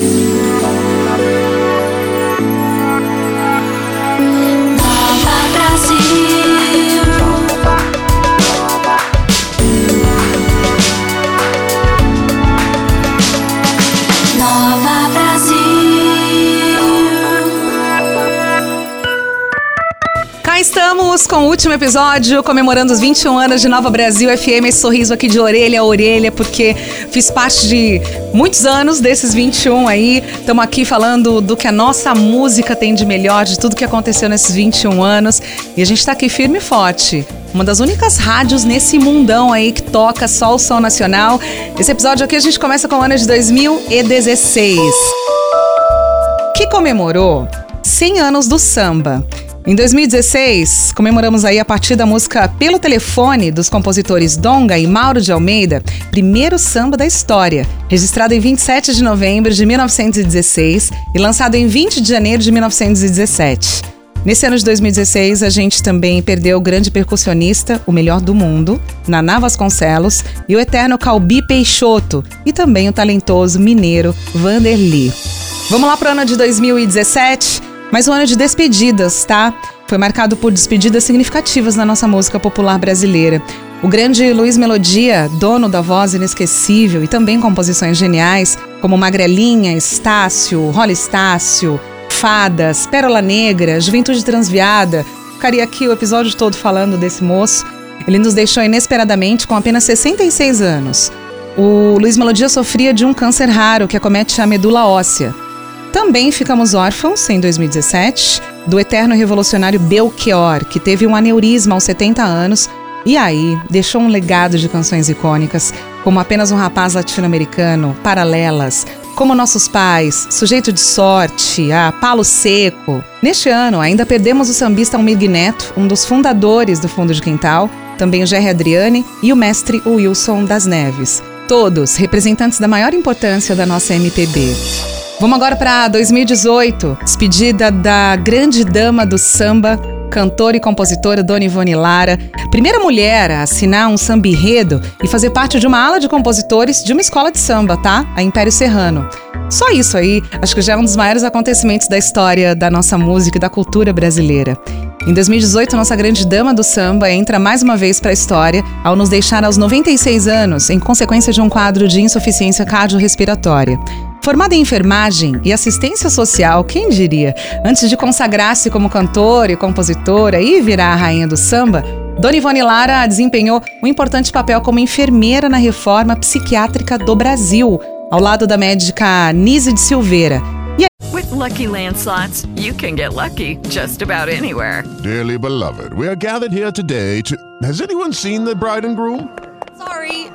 Nova Brasil. Estamos com o último episódio, comemorando os 21 anos de Nova Brasil FM. Esse sorriso aqui de orelha a orelha, porque fiz parte de muitos anos desses 21 aí. Estamos aqui falando do que a nossa música tem de melhor, de tudo que aconteceu nesses 21 anos. E a gente está aqui firme e forte. Uma das únicas rádios nesse mundão aí que toca só o som nacional. Esse episódio aqui a gente começa com o ano de 2016 que comemorou 100 anos do samba. Em 2016, comemoramos aí a partir da música Pelo Telefone dos compositores Donga e Mauro de Almeida, primeiro samba da história, registrado em 27 de novembro de 1916 e lançado em 20 de janeiro de 1917. Nesse ano de 2016, a gente também perdeu o grande percussionista, o melhor do mundo, Naná Vasconcelos, e o eterno Calbi Peixoto, e também o talentoso mineiro Vanderly. Vamos lá para o ano de 2017, mais um ano de despedidas, tá? Foi marcado por despedidas significativas na nossa música popular brasileira. O grande Luiz Melodia, dono da voz inesquecível e também composições geniais, como Magrelinha, Estácio, Rola Estácio, Fadas, Pérola Negra, Juventude Transviada. Ficaria aqui o episódio todo falando desse moço. Ele nos deixou inesperadamente com apenas 66 anos. O Luiz Melodia sofria de um câncer raro que acomete a medula óssea. Também ficamos órfãos, em 2017, do eterno revolucionário Belchior, que teve um aneurisma aos 70 anos e aí deixou um legado de canções icônicas, como Apenas um Rapaz Latino-Americano, Paralelas, Como Nossos Pais, Sujeito de Sorte, a Palo Seco. Neste ano, ainda perdemos o sambista Almir Neto, um dos fundadores do Fundo de Quintal, também o Jerry Adriane e o mestre Wilson das Neves. Todos representantes da maior importância da nossa MPB. Vamos agora para 2018, despedida da grande dama do samba, cantora e compositora Dona Ivone Lara, primeira mulher a assinar um samba enredo e fazer parte de uma ala de compositores de uma escola de samba, tá? A Império Serrano. Só isso aí, acho que já é um dos maiores acontecimentos da história da nossa música e da cultura brasileira. Em 2018, nossa grande dama do samba entra mais uma vez para a história ao nos deixar aos 96 anos, em consequência de um quadro de insuficiência cardiorrespiratória. Formada em enfermagem e assistência social, quem diria? Antes de consagrar-se como cantora e compositora e virar a rainha do samba, Dona Ivone Lara desempenhou um importante papel como enfermeira na reforma psiquiátrica do Brasil, ao lado da médica Nise de Silveira. With Lucky Land slots, you can get lucky just about anywhere. Dearly beloved, we are gathered here today to. Has anyone seen the bride and groom?